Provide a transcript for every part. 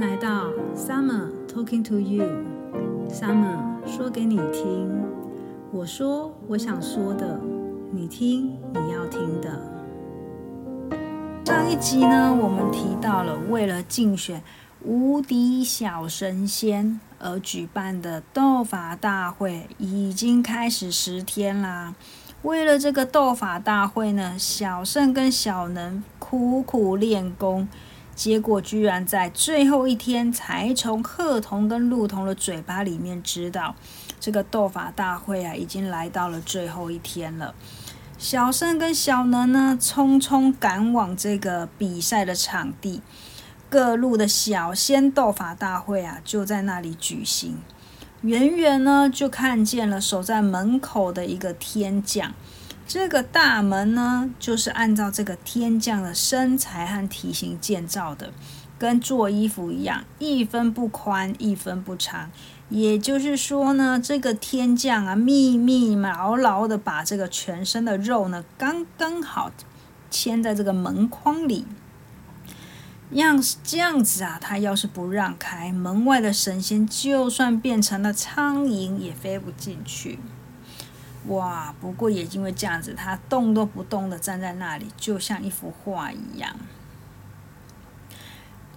来到 Summer Talking to You，Summer 说给你听。我说我想说的，你听你要听的。上一集呢，我们提到了为了竞选无敌小神仙而举办的斗法大会已经开始十天啦。为了这个斗法大会呢，小胜跟小能苦苦练功。结果居然在最后一天才从鹤童跟鹿童的嘴巴里面知道，这个斗法大会啊，已经来到了最后一天了。小胜跟小能呢，匆匆赶往这个比赛的场地，各路的小仙斗法大会啊，就在那里举行。远远呢，就看见了守在门口的一个天将。这个大门呢，就是按照这个天将的身材和体型建造的，跟做衣服一样，一分不宽，一分不长。也就是说呢，这个天将啊，密密牢牢的把这个全身的肉呢，刚刚好牵在这个门框里。样这样子啊，他要是不让开，门外的神仙就算变成了苍蝇，也飞不进去。哇！不过也因为这样子，他动都不动的站在那里，就像一幅画一样。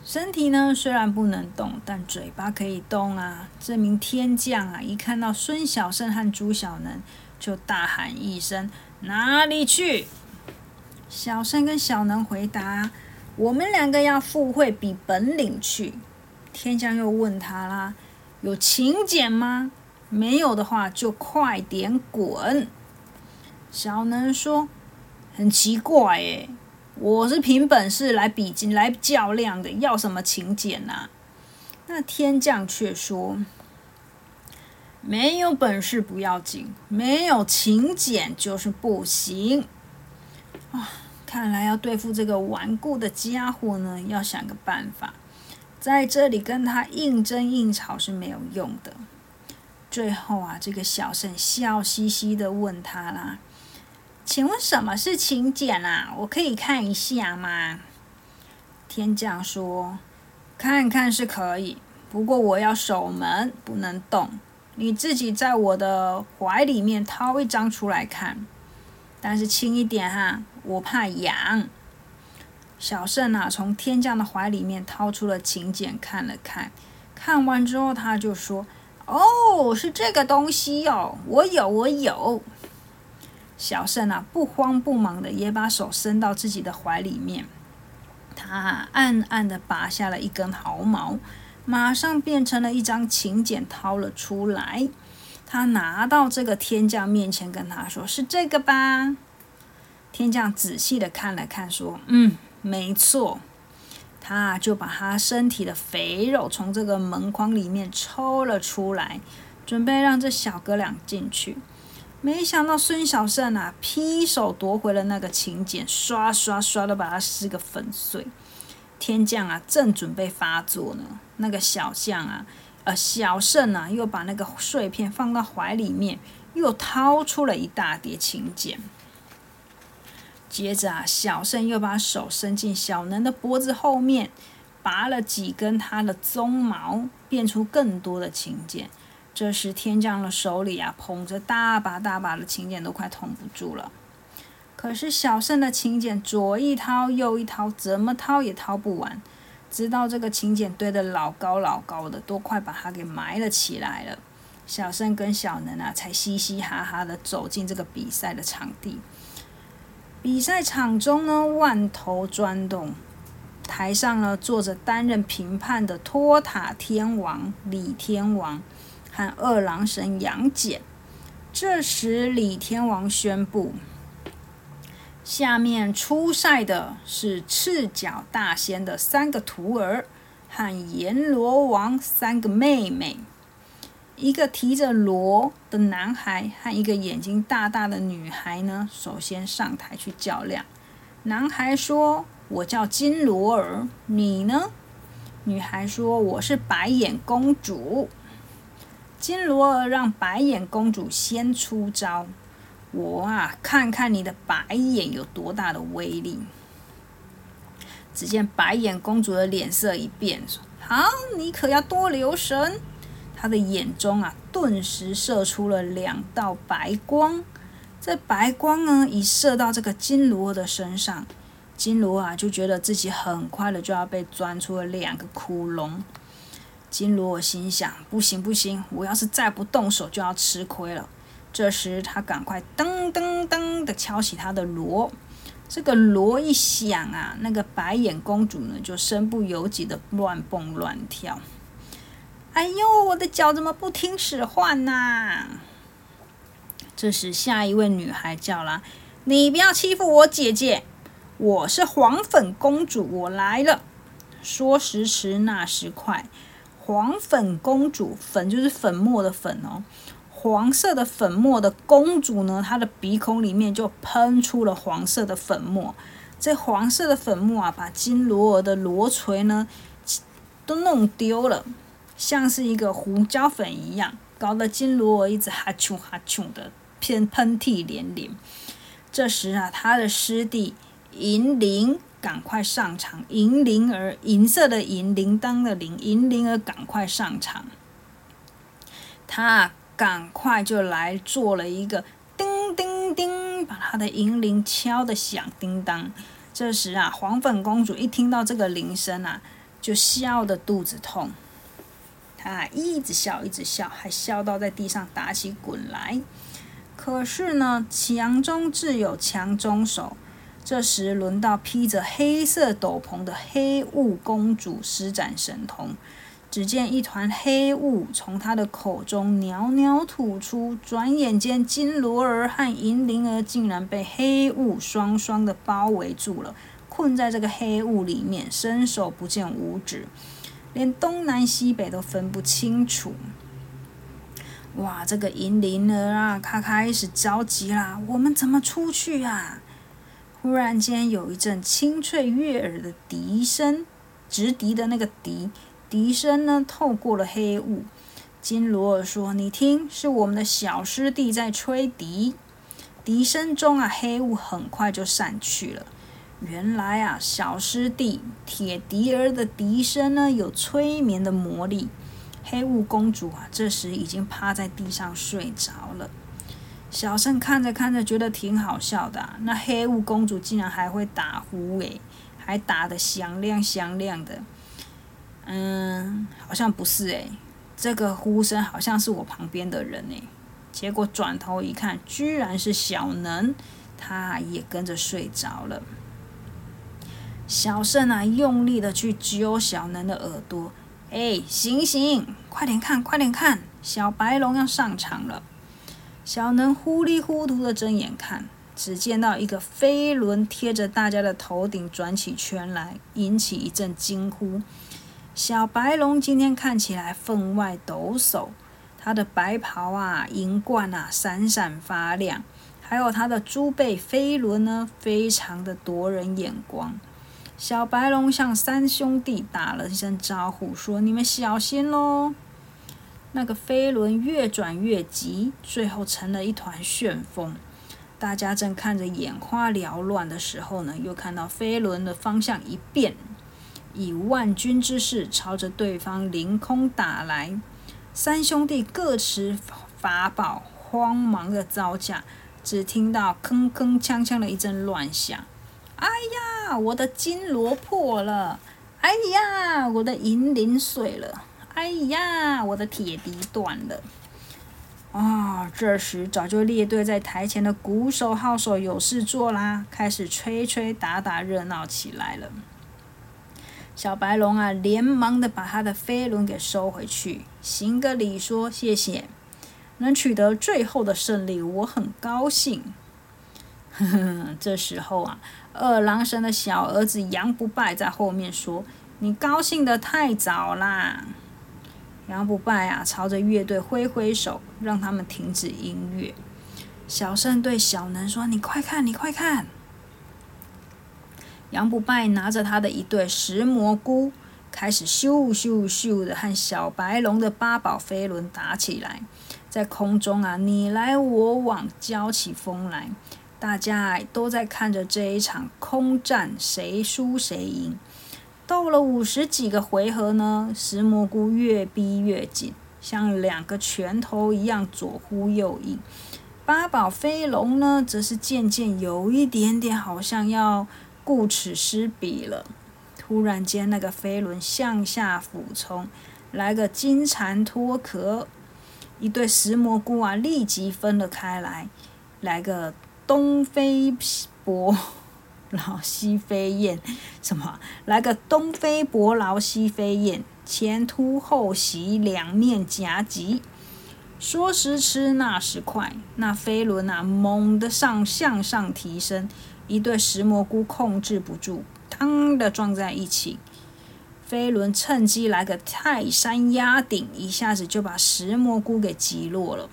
身体呢虽然不能动，但嘴巴可以动啊！这名天将啊，一看到孙小胜和朱小能，就大喊一声：“哪里去？”小胜跟小能回答：“我们两个要赴会比本领去。”天将又问他啦：“有请柬吗？”没有的话，就快点滚。小能说：“很奇怪诶，我是凭本事来比金来较量的，要什么请柬呐？”那天将却说：“没有本事不要紧，没有请柬就是不行。”啊，看来要对付这个顽固的家伙呢，要想个办法。在这里跟他硬争硬吵是没有用的。最后啊，这个小圣笑嘻嘻的问他啦：“请问什么是请柬啊？我可以看一下吗？”天将说：“看看是可以，不过我要守门，不能动。你自己在我的怀里面掏一张出来看，但是轻一点哈，我怕痒。”小圣啊，从天将的怀里面掏出了请柬，看了看，看完之后他就说。哦，是这个东西哦，我有，我有。小圣啊，不慌不忙的也把手伸到自己的怀里面，他暗暗的拔下了一根毫毛，马上变成了一张请柬，掏了出来。他拿到这个天将面前，跟他说：“是这个吧？”天将仔细的看了看，说：“嗯，没错。”他就把他身体的肥肉从这个门框里面抽了出来，准备让这小哥俩进去。没想到孙小胜啊，劈手夺回了那个请柬，刷刷刷的把它撕个粉碎。天将啊，正准备发作呢，那个小将啊，呃，小胜啊，又把那个碎片放到怀里面，又掏出了一大叠请柬。接着啊，小胜又把手伸进小能的脖子后面，拔了几根他的鬃毛，变出更多的琴键。这时天将的手里啊，捧着大把大把的琴键，都快捅不住了。可是小胜的琴键左一掏右一掏，怎么掏也掏不完，直到这个琴键堆得老高老高的，都快把它给埋了起来了。小胜跟小能啊，才嘻嘻哈哈的走进这个比赛的场地。比赛场中呢，万头钻动，台上呢坐着担任评判的托塔天王李天王和二郎神杨戬。这时，李天王宣布，下面出赛的是赤脚大仙的三个徒儿和阎罗王三个妹妹。一个提着锣的男孩和一个眼睛大大的女孩呢，首先上台去较量。男孩说：“我叫金罗儿，你呢？”女孩说：“我是白眼公主。”金罗儿让白眼公主先出招，我啊，看看你的白眼有多大的威力。只见白眼公主的脸色一变，说好，你可要多留神。他的眼中啊，顿时射出了两道白光。这白光呢，一射到这个金罗的身上，金罗啊就觉得自己很快的就要被钻出了两个窟窿。金罗心想：不行不行，我要是再不动手，就要吃亏了。这时他赶快噔噔噔的敲起他的锣。这个锣一响啊，那个白眼公主呢，就身不由己的乱蹦乱跳。哎呦，我的脚怎么不听使唤呐？这时，下一位女孩叫了：“你不要欺负我姐姐，我是黄粉公主，我来了。”说时迟，那时快，黄粉公主，粉就是粉末的粉哦，黄色的粉末的公主呢，她的鼻孔里面就喷出了黄色的粉末。这黄色的粉末啊，把金罗尔的罗锤呢都弄丢了。像是一个胡椒粉一样，搞得金罗一直哈啾哈啾的偏喷嚏连连。这时啊，他的师弟银铃赶快上场，银铃儿银色的银铃铛的铃，银铃儿赶快上场。他赶快就来做了一个叮叮叮，把他的银铃敲得响叮当。这时啊，黄粉公主一听到这个铃声啊，就笑得肚子痛。他一直笑，一直笑，还笑到在地上打起滚来。可是呢，强中自有强中手。这时轮到披着黑色斗篷的黑雾公主施展神通。只见一团黑雾从她的口中袅袅吐出，转眼间金罗儿和银铃儿竟然被黑雾双双的包围住了，困在这个黑雾里面，伸手不见五指。连东南西北都分不清楚。哇，这个银铃儿啊，他开始着急啦！我们怎么出去啊？忽然间，有一阵清脆悦耳的笛声，直笛的那个笛，笛声呢，透过了黑雾。金罗尔说：“你听，是我们的小师弟在吹笛。”笛声中啊，黑雾很快就散去了。原来啊，小师弟铁笛儿的笛声呢，有催眠的魔力。黑雾公主啊，这时已经趴在地上睡着了。小圣看着看着，觉得挺好笑的。那黑雾公主竟然还会打呼诶，还打得响亮响亮的。嗯，好像不是诶，这个呼声好像是我旁边的人诶。结果转头一看，居然是小能，他也跟着睡着了。小圣啊，用力的去揪小能的耳朵。哎，醒醒，快点看，快点看，小白龙要上场了。小能糊里糊涂的睁眼看，只见到一个飞轮贴着大家的头顶转起圈来，引起一阵惊呼。小白龙今天看起来分外抖擞，他的白袍啊、银冠啊闪闪发亮，还有他的猪背飞轮呢，非常的夺人眼光。小白龙向三兄弟打了一声招呼，说：“你们小心喽！”那个飞轮越转越急，最后成了一团旋风。大家正看着眼花缭乱的时候呢，又看到飞轮的方向一变，以万钧之势朝着对方凌空打来。三兄弟各持法宝，慌忙的招架，只听到铿铿锵锵的一阵乱响。哎呀，我的金锣破了！哎呀，我的银铃碎了！哎呀，我的铁笛断了！啊，这时早就列队在台前的鼓手、号手有事做啦，开始吹吹打打，热闹起来了。小白龙啊，连忙的把他的飞轮给收回去，行个礼说谢谢，能取得最后的胜利，我很高兴。这时候啊。二郎神的小儿子杨不败在后面说：“你高兴得太早啦！”杨不败啊，朝着乐队挥挥手，让他们停止音乐。小圣对小能说：“你快看，你快看！”杨不败拿着他的一对石蘑菇，开始咻咻咻的和小白龙的八宝飞轮打起来，在空中啊，你来我往，交起风来。大家都在看着这一场空战，谁输谁赢。斗了五十几个回合呢，石蘑菇越逼越紧，像两个拳头一样左呼右应。八宝飞龙呢，则是渐渐有一点点好像要顾此失彼了。突然间，那个飞轮向下俯冲，来个金蝉脱壳，一对石蘑菇啊，立即分了开来，来个东飞伯劳西飞燕，什么？来个东飞伯劳西飞燕，前突后袭，两面夹击。说时迟，那时快，那飞轮啊，猛地上向上提升，一对石蘑菇控制不住，当的撞在一起。飞轮趁机来个泰山压顶，一下子就把石蘑菇给击落了。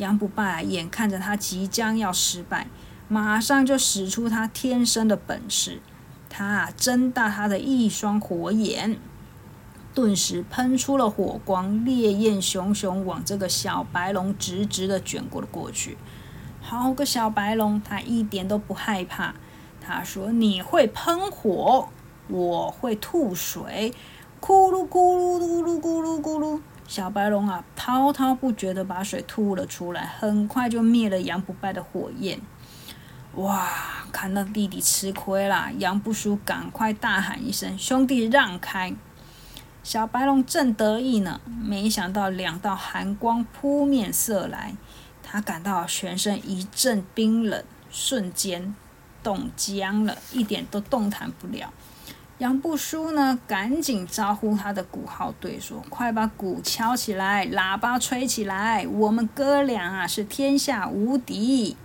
杨不败眼看着他即将要失败，马上就使出他天生的本事，他睁大他的一双火眼。顿时喷出了火光，烈焰熊熊往这个小白龙直直的卷过了过去。好个小白龙，他一点都不害怕。他说：“你会喷火，我会吐水，咕噜咕噜咕噜咕噜咕噜。”小白龙啊，滔滔不绝的把水吐了出来，很快就灭了杨不败的火焰。哇！看到弟弟吃亏了，杨不输赶快大喊一声：“兄弟，让开！”小白龙正得意呢，没想到两道寒光扑面射来，他感到全身一阵冰冷，瞬间冻僵了，一点都动弹不了。杨不输呢，赶紧招呼他的鼓号队说：“快把鼓敲起来，喇叭吹起来，我们哥俩啊是天下无敌！”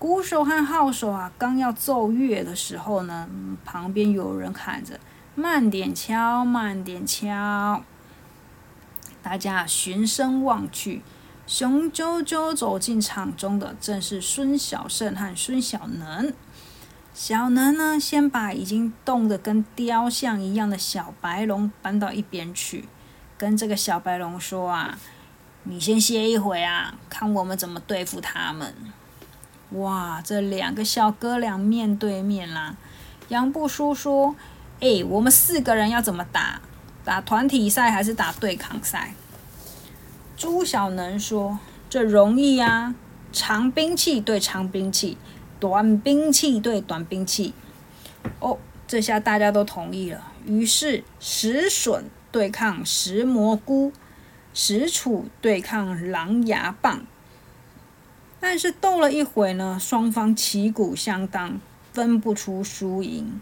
鼓手和号手啊，刚要奏乐的时候呢，旁边有人喊着。慢点敲，慢点敲。大家循声望去，雄赳赳走进场中的正是孙小胜和孙小能。小能呢，先把已经冻得跟雕像一样的小白龙搬到一边去，跟这个小白龙说：“啊，你先歇一会啊，看我们怎么对付他们。”哇，这两个小哥俩面对面啦。杨不输说。哎，我们四个人要怎么打？打团体赛还是打对抗赛？朱小能说：“这容易啊，长兵器对长兵器，短兵器对短兵器。”哦，这下大家都同意了。于是石笋对抗石蘑菇，石杵对抗狼牙棒。但是斗了一会呢，双方旗鼓相当，分不出输赢。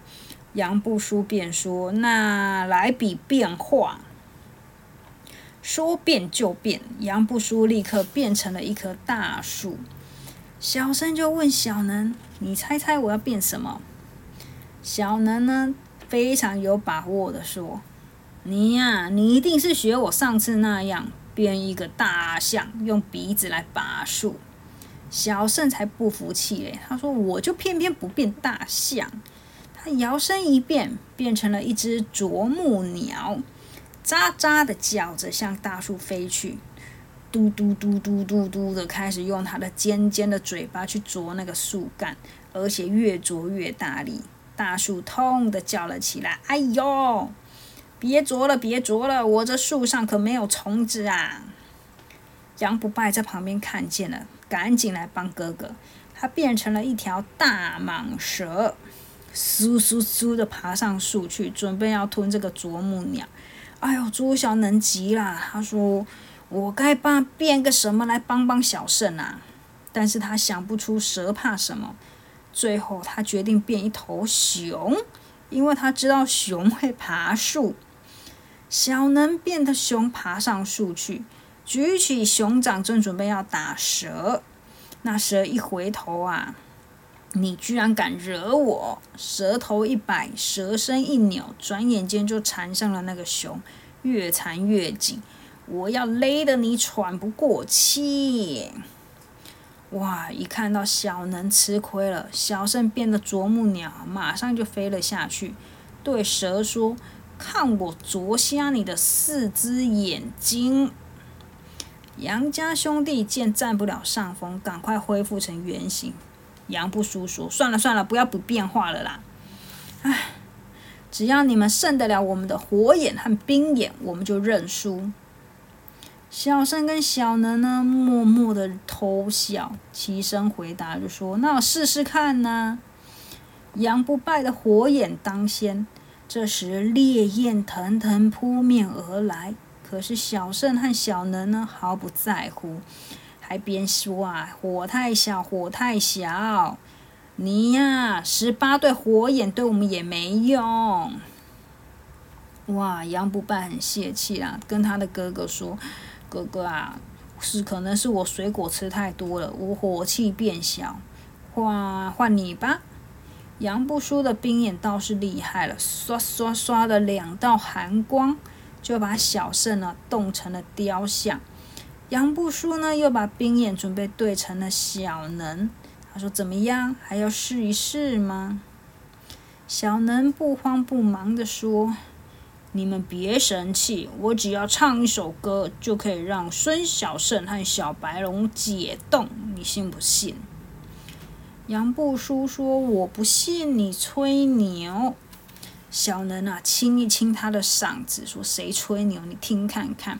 杨不输便说：“那来比变化。”说变就变，杨不输立刻变成了一棵大树。小生就问小能：“你猜猜我要变什么？”小能呢，非常有把握的说：“你呀，你一定是学我上次那样，变一个大象，用鼻子来拔树。”小胜才不服气嘞，他说：“我就偏偏不变大象。”他摇身一变，变成了一只啄木鸟，喳喳的叫着向大树飞去，嘟嘟嘟嘟嘟嘟的开始用它的尖尖的嘴巴去啄那个树干，而且越啄越大力。大树痛的叫了起来：“哎呦，别啄了，别啄了，我这树上可没有虫子啊！”杨不败在旁边看见了，赶紧来帮哥哥。他变成了一条大蟒蛇。嗖嗖嗖的爬上树去，准备要吞这个啄木鸟。哎呦，朱小能急了，他说：“我该帮变个什么来帮帮小胜啊？”但是他想不出蛇怕什么，最后他决定变一头熊，因为他知道熊会爬树。小能变的熊爬上树去，举起熊掌，正准备要打蛇，那蛇一回头啊！你居然敢惹我！蛇头一摆，蛇身一扭，转眼间就缠上了那个熊，越缠越紧。我要勒得你喘不过气！哇！一看到小能吃亏了，小胜变得啄木鸟，马上就飞了下去，对蛇说：“看我啄瞎你的四只眼睛！”杨家兄弟见占不了上风，赶快恢复成原形。杨不输说：“算了算了，不要不变化了啦。”唉，只要你们胜得了我们的火眼和冰眼，我们就认输。小胜跟小能呢，默默的偷笑，齐声回答就说：“那我试试看呢。”杨不败的火眼当先，这时烈焰腾腾扑面而来。可是小胜和小能呢，毫不在乎，还边说啊：“火太小，火太小，你呀，十八对火眼对我们也没用。”哇，杨不败很泄气啊，跟他的哥哥说。哥哥啊，是可能是我水果吃太多了，我火气变小。换换你吧。杨不输的冰眼倒是厉害了，刷刷刷的两道寒光，就把小胜呢冻成了雕像。杨不输呢又把冰眼准备对成了小能。他说：“怎么样，还要试一试吗？”小能不慌不忙的说。你们别生气，我只要唱一首歌，就可以让孙小胜和小白龙解冻，你信不信？杨不书说：“我不信你吹牛。”小能啊，清一清他的嗓子，说：“谁吹牛？你听看看。”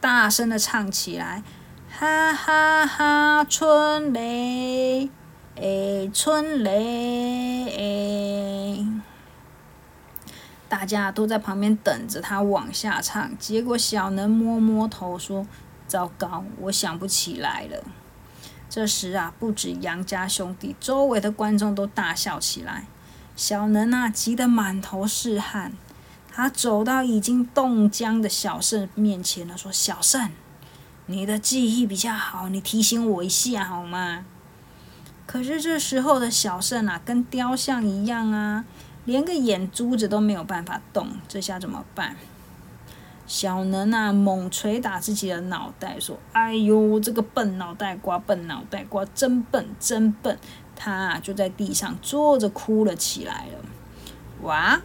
大声的唱起来：“哈哈哈，春雷，哎，春雷，哎。”大家都在旁边等着他往下唱，结果小能摸摸头说：“糟糕，我想不起来了。”这时啊，不止杨家兄弟，周围的观众都大笑起来。小能啊，急得满头是汗，他走到已经冻僵的小胜面前了，说：“小胜，你的记忆比较好，你提醒我一下好吗？”可是这时候的小胜啊，跟雕像一样啊。连个眼珠子都没有办法动，这下怎么办？小能啊，猛捶打自己的脑袋，说：“哎呦，这个笨脑袋瓜，笨脑袋瓜，真笨，真笨！”他啊，就在地上坐着哭了起来了。哇！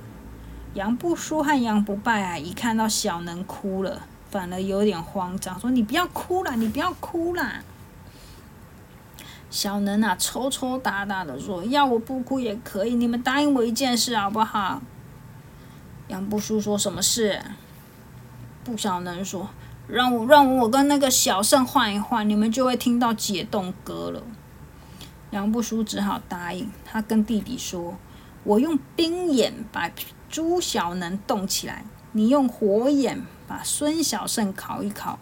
杨不输和杨不败啊，一看到小能哭了，反而有点慌张，说：“你不要哭了，你不要哭啦！”小能啊，抽抽打打的说：“要我不哭也可以，你们答应我一件事好不好？”杨不叔说什么事？不小能说：“让我让我跟那个小胜换一换，你们就会听到解冻歌了。”杨不叔只好答应。他跟弟弟说：“我用冰眼把朱小能冻起来，你用火眼把孙小胜烤一烤，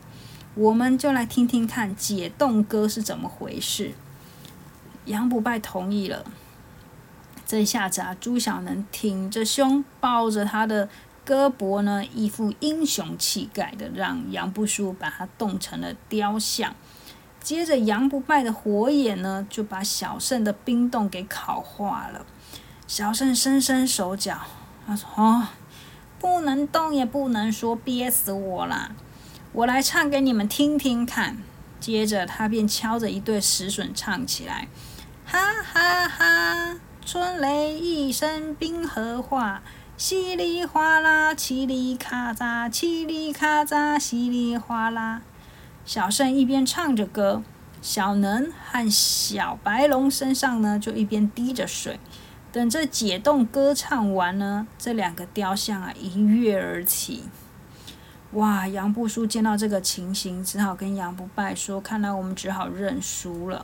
我们就来听听看解冻歌是怎么回事。”杨不败同意了。这下子啊，朱小能挺着胸，抱着他的胳膊呢，一副英雄气概的，让杨不输把他冻成了雕像。接着，杨不败的火眼呢，就把小胜的冰冻给烤化了。小胜伸伸手脚，他说：“哦，不能动也不能说，憋死我啦！我来唱给你们听听看。”接着，他便敲着一对石笋唱起来。哈哈哈！春雷一声冰河化，稀里哗啦，嘁里咔嚓，嘁里咔嚓，稀里哗啦。小胜一边唱着歌，小能和小白龙身上呢就一边滴着水。等这解冻歌唱完呢，这两个雕像啊一跃而起。哇！杨不输见到这个情形，只好跟杨不败说：“看来我们只好认输了。”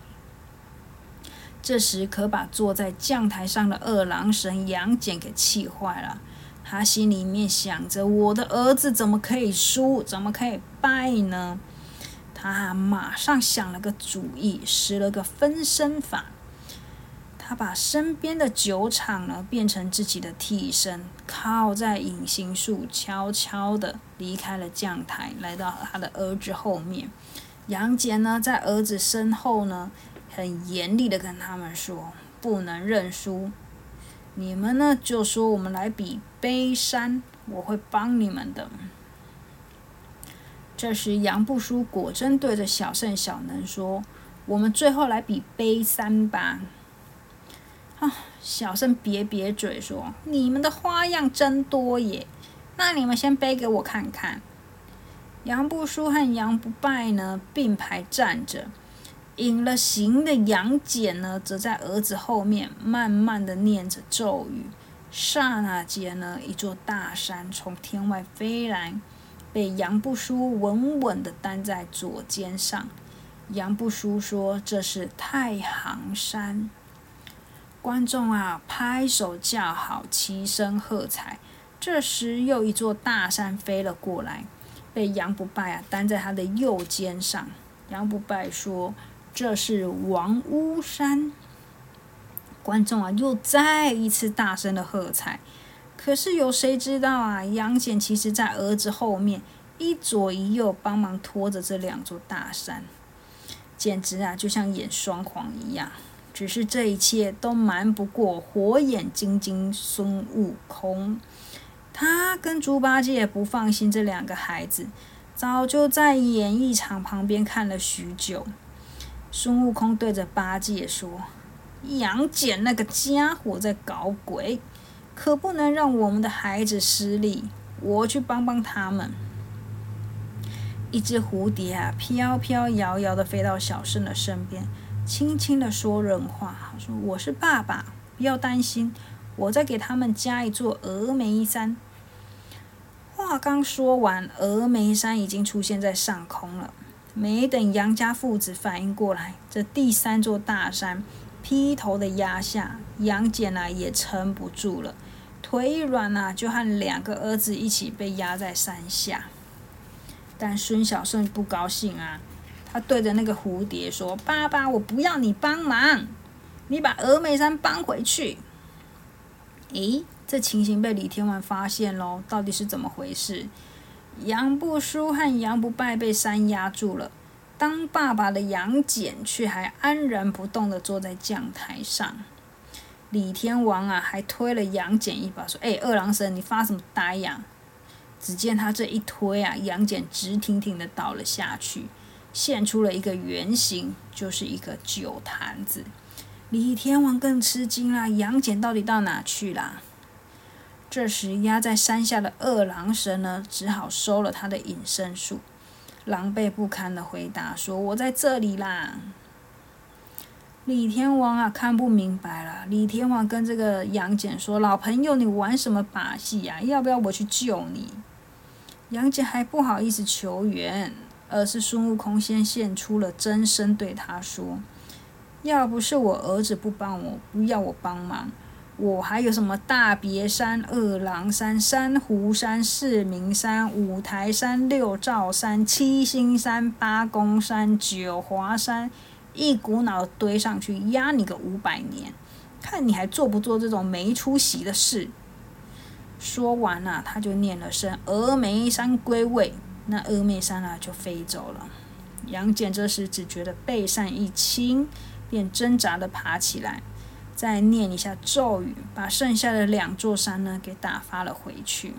这时可把坐在将台上的二郎神杨戬给气坏了。他心里面想着：我的儿子怎么可以输？怎么可以败呢？他马上想了个主意，施了个分身法。他把身边的酒厂呢变成自己的替身，靠在隐形树，悄悄的离开了将台，来到他的儿子后面。杨戬呢，在儿子身后呢。很严厉的跟他们说：“不能认输，你们呢就说我们来比悲山，我会帮你们的。”这时杨不输果真对着小胜、小能说：“我们最后来比悲山吧。”啊，小胜瘪瘪嘴说：“你们的花样真多耶，那你们先背给我看看。”杨不输和杨不败呢并排站着。隐了形的杨戬呢，则在儿子后面慢慢的念着咒语。刹那间呢，一座大山从天外飞来，被杨不输稳稳地担在左肩上。杨不输说：“这是太行山。”观众啊，拍手叫好，齐声喝彩。这时，又一座大山飞了过来，被杨不败啊担在他的右肩上。杨不败说：“这是王屋山。”观众啊，又再一次大声的喝彩。可是有谁知道啊？杨戬其实在儿子后面一左一右帮忙拖着这两座大山，简直啊，就像演双簧一样。只是这一切都瞒不过火眼金睛孙悟空。他跟猪八戒不放心这两个孩子，早就在演艺场旁边看了许久。孙悟空对着八戒说：“杨戬那个家伙在搞鬼，可不能让我们的孩子失利。我去帮帮他们。”一只蝴蝶啊，飘飘摇摇的飞到小圣的身边，轻轻的说人话：“说我是爸爸，不要担心。”我再给他们加一座峨眉山。话刚说完，峨眉山已经出现在上空了。没等杨家父子反应过来，这第三座大山劈头的压下，杨戬啊也撑不住了，腿一软啊，就和两个儿子一起被压在山下。但孙小圣不高兴啊，他对着那个蝴蝶说：“爸爸，我不要你帮忙，你把峨眉山搬回去。”咦，这情形被李天王发现喽，到底是怎么回事？杨不输和杨不败被山压住了，当爸爸的杨戬却还安然不动地坐在将台上。李天王啊，还推了杨戬一把，说：“哎，二郎神，你发什么呆呀？”只见他这一推啊，杨戬直挺挺地倒了下去，现出了一个原形，就是一个酒坛子。李天王更吃惊啦，杨戬到底到哪去了？这时压在山下的二郎神呢，只好收了他的隐身术，狼狈不堪的回答说：“我在这里啦。”李天王啊，看不明白了。李天王跟这个杨戬说：“老朋友，你玩什么把戏呀？要不要我去救你？”杨戬还不好意思求援，而是孙悟空先现出了真身，对他说。要不是我儿子不帮我，不要我帮忙，我还有什么大别山、二郎山、珊瑚山、四明山、五台山、六灶山、七星山、八公山、九华山，一股脑堆上去压你个五百年，看你还做不做这种没出息的事。说完了，他就念了声“峨眉山归位”，那峨眉山啊就飞走了。杨戬这时只觉得背上一轻。便挣扎的爬起来，再念一下咒语，把剩下的两座山呢给打发了回去。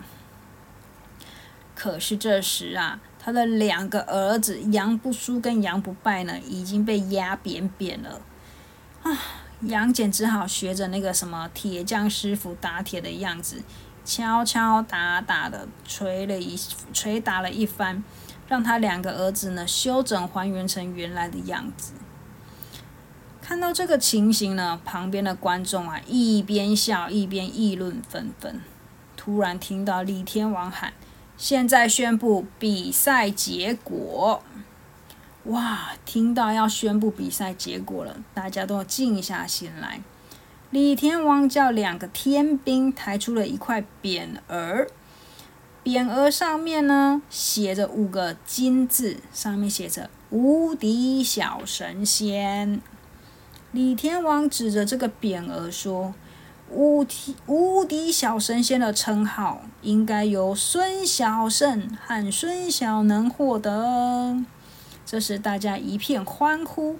可是这时啊，他的两个儿子杨不输跟杨不败呢已经被压扁扁了。啊，杨戬只好学着那个什么铁匠师傅打铁的样子，敲敲打打的捶了一捶打了一番，让他两个儿子呢修整还原成原来的样子。看到这个情形呢，旁边的观众啊一边笑一边议论纷纷。突然听到李天王喊：“现在宣布比赛结果！”哇，听到要宣布比赛结果了，大家都要静下心来。李天王叫两个天兵抬出了一块匾额，匾额上面呢写着五个金字，上面写着“无敌小神仙”。李天王指着这个匾额说：“无敌无敌小神仙的称号，应该由孙小圣和孙小能获得。”这时大家一片欢呼。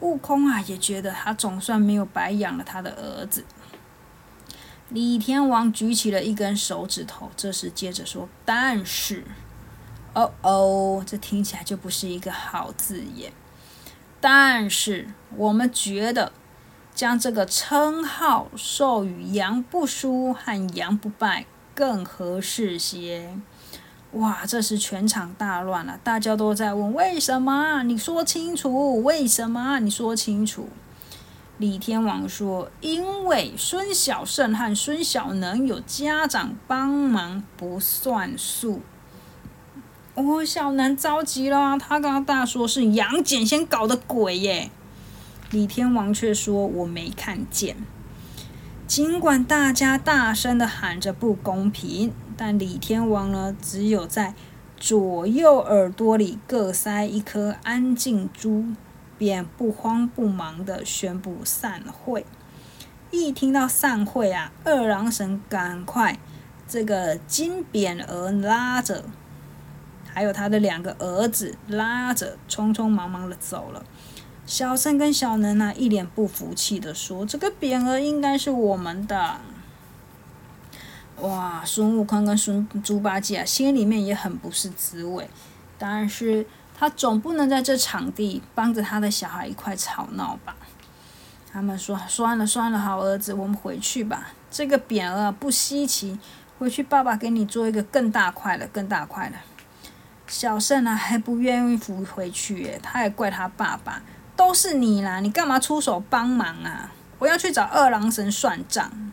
悟空啊，也觉得他总算没有白养了他的儿子。李天王举起了一根手指头，这时接着说：“但是，哦哦，这听起来就不是一个好字眼。”但是我们觉得，将这个称号授予杨不输和杨不败更合适些。哇！这时全场大乱了，大家都在问：为什么？你说清楚，为什么？你说清楚。李天王说：“因为孙小胜和孙小能有家长帮忙，不算数。”哦，小南着急了，他刚刚大说是杨戬先搞的鬼耶。李天王却说：“我没看见。”尽管大家大声的喊着不公平，但李天王呢，只有在左右耳朵里各塞一颗安静珠，便不慌不忙的宣布散会。一听到散会啊，二郎神赶快这个金匾额拉着，还有他的两个儿子拉着，匆匆忙忙的走了。小圣跟小能啊，一脸不服气的说：“这个匾额应该是我们的。”哇，孙悟空跟孙猪八戒啊，心里面也很不是滋味。但是他总不能在这场地帮着他的小孩一块吵闹吧？他们说：“算了算了，好儿子，我们回去吧。这个匾额不稀奇，回去爸爸给你做一个更大块的，更大块的。”小圣啊，还不愿意扶回去，他也怪他爸爸。都是你啦！你干嘛出手帮忙啊？我要去找二郎神算账，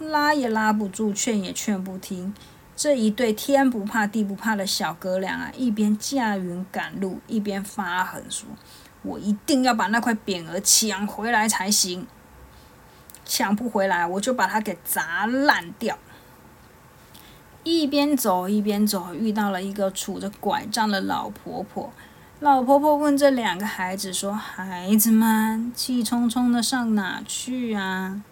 拉也拉不住，劝也劝不听。这一对天不怕地不怕的小哥俩啊，一边驾云赶路，一边发狠说：“我一定要把那块匾额抢回来才行！抢不回来，我就把它给砸烂掉。”一边走一边走，遇到了一个拄着拐杖的老婆婆。老婆婆问这两个孩子说：“孩子们，气冲冲的上哪去啊？”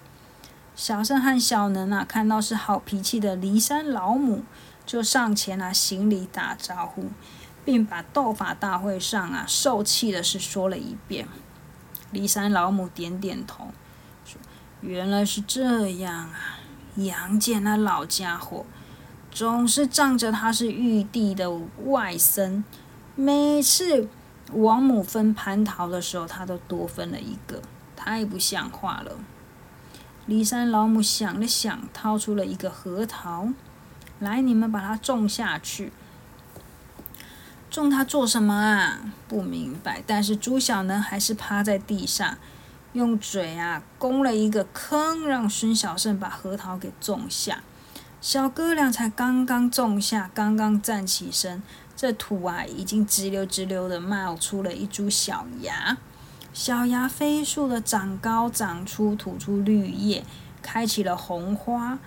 小圣和小能啊，看到是好脾气的骊山老母，就上前啊行礼打招呼，并把斗法大会上啊受气的事说了一遍。骊山老母点点头，说：“原来是这样啊！杨戬那老家伙，总是仗着他是玉帝的外甥。”每次王母分蟠桃的时候，他都多分了一个，太不像话了。骊山老母想了想，掏出了一个核桃，来，你们把它种下去。种它做什么啊？不明白。但是朱小能还是趴在地上，用嘴啊攻了一个坑，让孙小胜把核桃给种下。小哥俩才刚刚种下，刚刚站起身。这土啊，已经直溜直溜的冒出了一株小芽，小芽飞速的长高长出，吐出绿叶，开启了红花。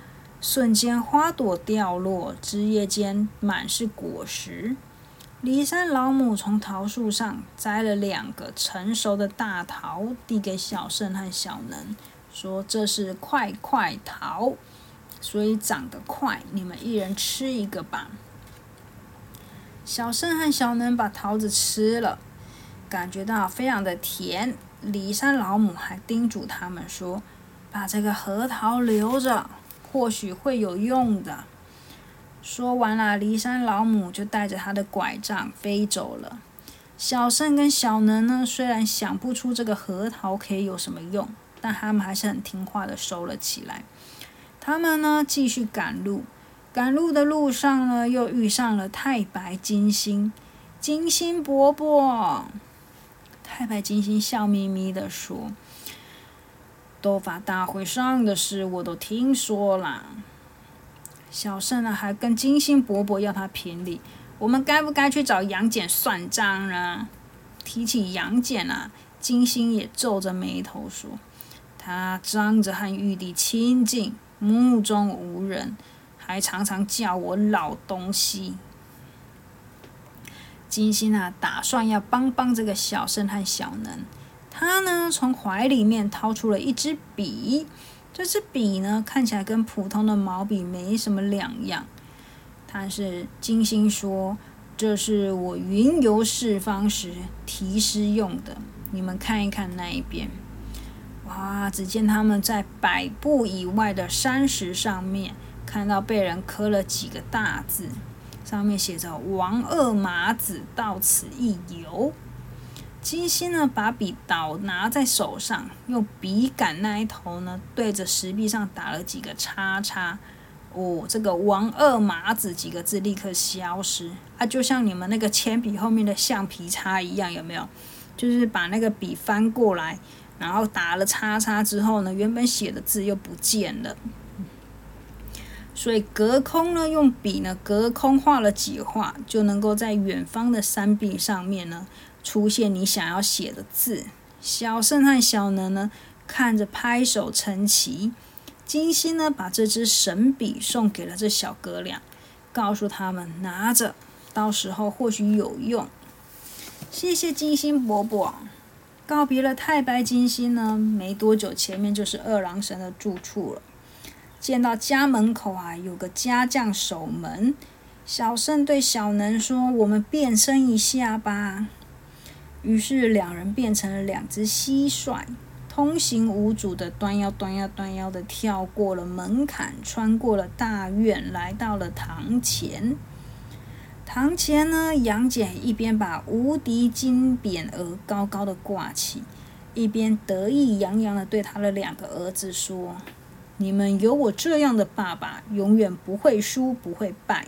瞬间花朵掉落，枝叶间满是果实。骊山老母从桃树上摘了两个成熟的大桃，递给小圣和小能，说：“这是快快桃，所以长得快，你们一人吃一个吧。”小胜和小能把桃子吃了，感觉到非常的甜。骊山老母还叮嘱他们说：“把这个核桃留着，或许会有用的。”说完了，骊山老母就带着他的拐杖飞走了。小胜跟小能呢，虽然想不出这个核桃可以有什么用，但他们还是很听话的收了起来。他们呢，继续赶路。赶路的路上呢，又遇上了太白金星。金星伯伯，太白金星笑眯眯的说：“斗法大会上的事我都听说了。”小圣呢，还跟金星伯伯要他评理。我们该不该去找杨戬算账呢？提起杨戬啊，金星也皱着眉头说：“他仗着和玉帝亲近，目中无人。”还常常叫我老东西。金星啊，打算要帮帮这个小生和小能。他呢，从怀里面掏出了一支笔。这支笔呢，看起来跟普通的毛笔没什么两样。但是金星说：“这是我云游四方时题诗用的。”你们看一看那一边。哇！只见他们在百步以外的山石上面。看到被人刻了几个大字，上面写着“王二麻子到此一游”。金星呢，把笔倒拿在手上，用笔杆那一头呢，对着石壁上打了几个叉叉。哦，这个“王二麻子”几个字立刻消失啊，就像你们那个铅笔后面的橡皮擦一样，有没有？就是把那个笔翻过来，然后打了叉叉之后呢，原本写的字又不见了。所以隔空呢，用笔呢隔空画了几画，就能够在远方的山壁上面呢出现你想要写的字。小圣和小能呢看着拍手称奇。金星呢把这支神笔送给了这小哥俩，告诉他们拿着，到时候或许有用。谢谢金星伯伯。告别了太白金星呢，没多久前面就是二郎神的住处了。见到家门口啊，有个家将守门。小圣对小能说：“我们变身一下吧。”于是两人变成了两只蟋蟀，通行无阻的端腰端腰端腰的跳过了门槛，穿过了大院，来到了堂前。堂前呢，杨戬一边把无敌金匾额高高的挂起，一边得意洋洋的对他的两个儿子说。你们有我这样的爸爸，永远不会输，不会败。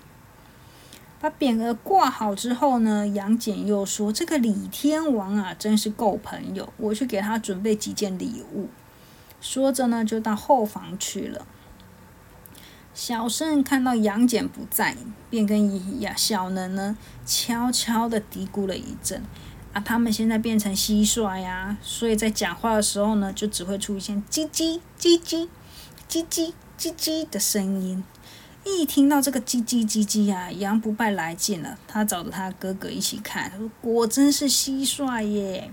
把匾额挂好之后呢，杨戬又说：“这个李天王啊，真是够朋友，我去给他准备几件礼物。”说着呢，就到后房去了。小圣看到杨戬不在，便跟呀小能呢悄悄的嘀咕了一阵：“啊，他们现在变成蟋蟀呀，所以在讲话的时候呢，就只会出现叽叽叽叽。”叽叽叽叽的声音，一听到这个叽叽叽叽啊，杨不败来劲了。他找着他哥哥一起看，说：“果真是蟋蟀耶！”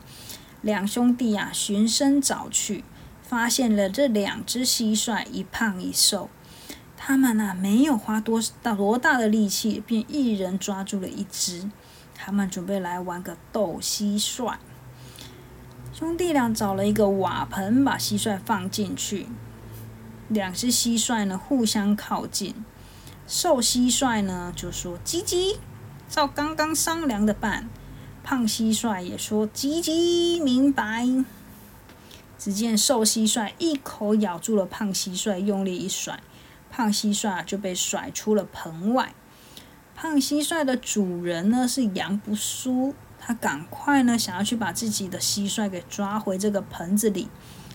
两兄弟啊，循声找去，发现了这两只蟋蟀，一胖一瘦。他们啊，没有花多大多大的力气，便一人抓住了一只。他们准备来玩个斗蟋蟀。兄弟俩找了一个瓦盆，把蟋蟀放进去。两只蟋蟀呢互相靠近，瘦蟋蟀呢就说：“叽叽，照刚刚商量的办。”胖蟋蟀也说：“叽叽，明白。”只见瘦蟋蟀一口咬住了胖蟋蟀，用力一甩，胖蟋蟀就被甩出了盆外。胖蟋蟀的主人呢是杨不苏，他赶快呢想要去把自己的蟋蟀给抓回这个盆子里。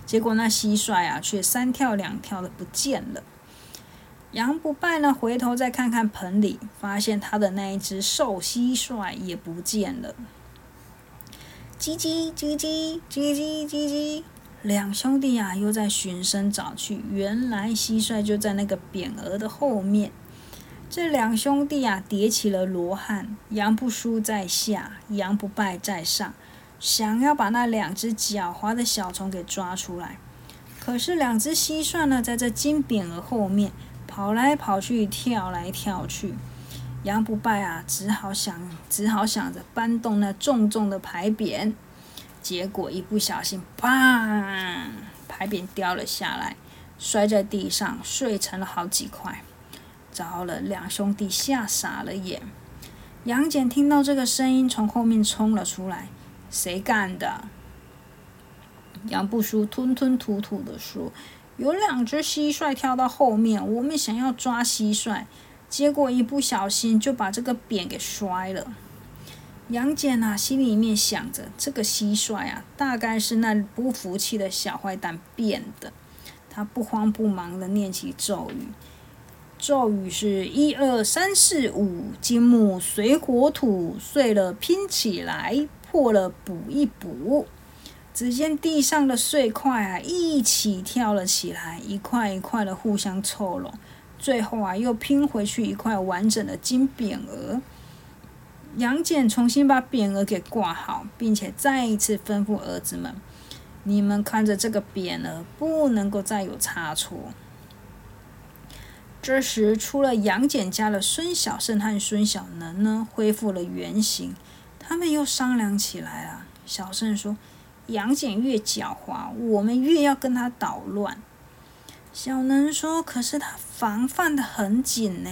结果那蟋蟀啊，却三跳两跳的不见了。杨不败呢，回头再看看盆里，发现他的那一只瘦蟋蟀也不见了。叽叽叽叽叽叽叽叽，两兄弟啊，又在循声找去。原来蟋蟀就在那个匾额的后面。这两兄弟啊，叠起了罗汉，杨不输在下，杨不败在上。想要把那两只狡猾的小虫给抓出来，可是两只蟋蟀呢，在这金匾额后面跑来跑去，跳来跳去。杨不败啊，只好想，只好想着搬动那重重的牌匾，结果一不小心，砰！牌匾掉了下来，摔在地上，碎成了好几块。糟了，两兄弟吓傻了眼。杨戬听到这个声音，从后面冲了出来。谁干的？杨不输吞吞吐吐的说：“有两只蟋蟀跳到后面，我们想要抓蟋蟀，结果一不小心就把这个匾给摔了。”杨戬啊，心里面想着：这个蟋蟀啊，大概是那不服气的小坏蛋变的。他不慌不忙的念起咒语，咒语是一二三四五，金木水火土，碎了拼起来。破了补一补，只见地上的碎块啊一起跳了起来，一块一块的互相凑拢，最后啊又拼回去一块完整的金匾额。杨戬重新把匾额给挂好，并且再一次吩咐儿子们：“你们看着这个匾额，不能够再有差错。”这时，除了杨戬家的孙小胜和孙小能呢，恢复了原形。他们又商量起来了。小圣说：“杨戬越狡猾，我们越要跟他捣乱。”小能说：“可是他防范的很紧呢。”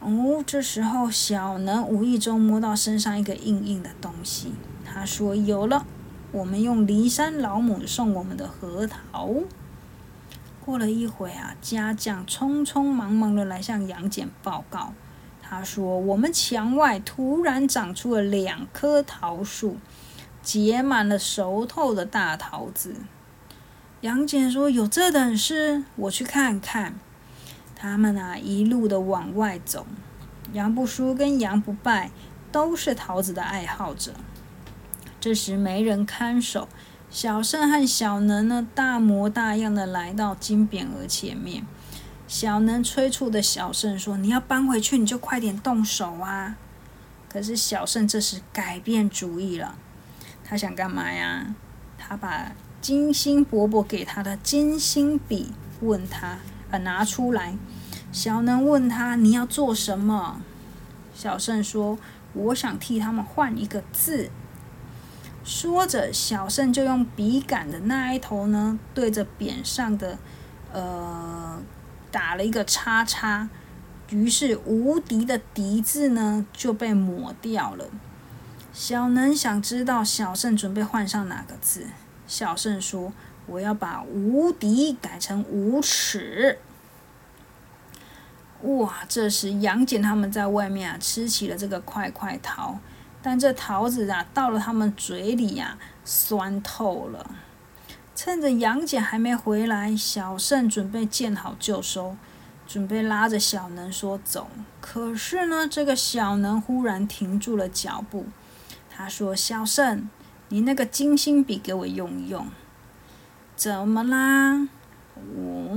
哦，这时候小能无意中摸到身上一个硬硬的东西，他说：“有了，我们用骊山老母送我们的核桃。”过了一会啊，家将匆匆忙忙的来向杨戬报告。他说：“我们墙外突然长出了两棵桃树，结满了熟透的大桃子。杨戬说：“有这等事？我去看看。”他们啊，一路的往外走。杨不输跟杨不败都是桃子的爱好者。这时没人看守，小胜和小能呢，大模大样的来到金匾额前面。小能催促的小胜说：“你要搬回去，你就快点动手啊！”可是小胜这时改变主意了，他想干嘛呀？他把金星伯伯给他的金星笔问他，呃，拿出来。小能问他：“你要做什么？”小胜说：“我想替他们换一个字。”说着，小胜就用笔杆的那一头呢，对着匾上的呃打了一个叉叉，于是“无敌”的“敌”字呢就被抹掉了。小能想知道小胜准备换上哪个字，小胜说：“我要把‘无敌’改成‘无耻’。”哇！这时杨戬他们在外面啊吃起了这个快快桃。但这桃子啊，到了他们嘴里呀，酸透了。趁着杨戬还没回来，小胜准备见好就收，准备拉着小能说走。可是呢，这个小能忽然停住了脚步。他说：“小胜，你那个金星笔给我用一用。”怎么啦？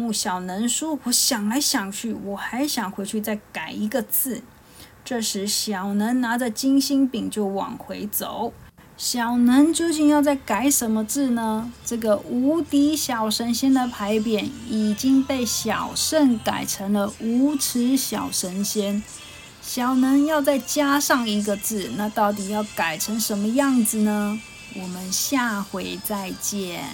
我小能说：“我想来想去，我还想回去再改一个字。”这时，小能拿着金星饼就往回走。小能究竟要再改什么字呢？这个无敌小神仙的牌匾已经被小圣改成了无耻小神仙。小能要再加上一个字，那到底要改成什么样子呢？我们下回再见。